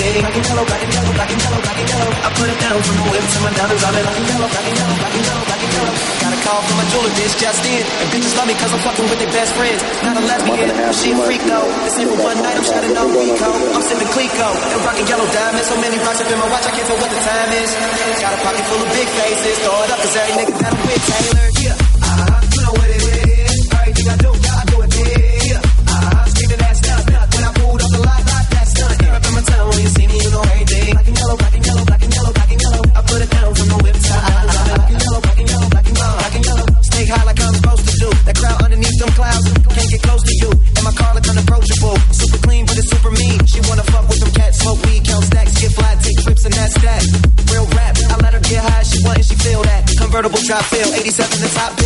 day. Black and yellow, black and yellow, black and yellow, black and yellow. I put it down from the whip to my diamonds. I'm in black and yellow, black and yellow, black and yellow, black and yellow. I got a call from my jeweler, bitch, just in. And bitches love me cause I'm fucking with their best friends. Not a lesbian, she a freak though. This ain't for one night, I'm shining on Rico. I'm sipping Clicquot and rocking yellow diamonds. So many rocks up in my watch, I can't tell what the time is. Got a pocket full of big faces. Throw it up cause every nigga got a with, Taylor. Yeah. 97 the top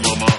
mama.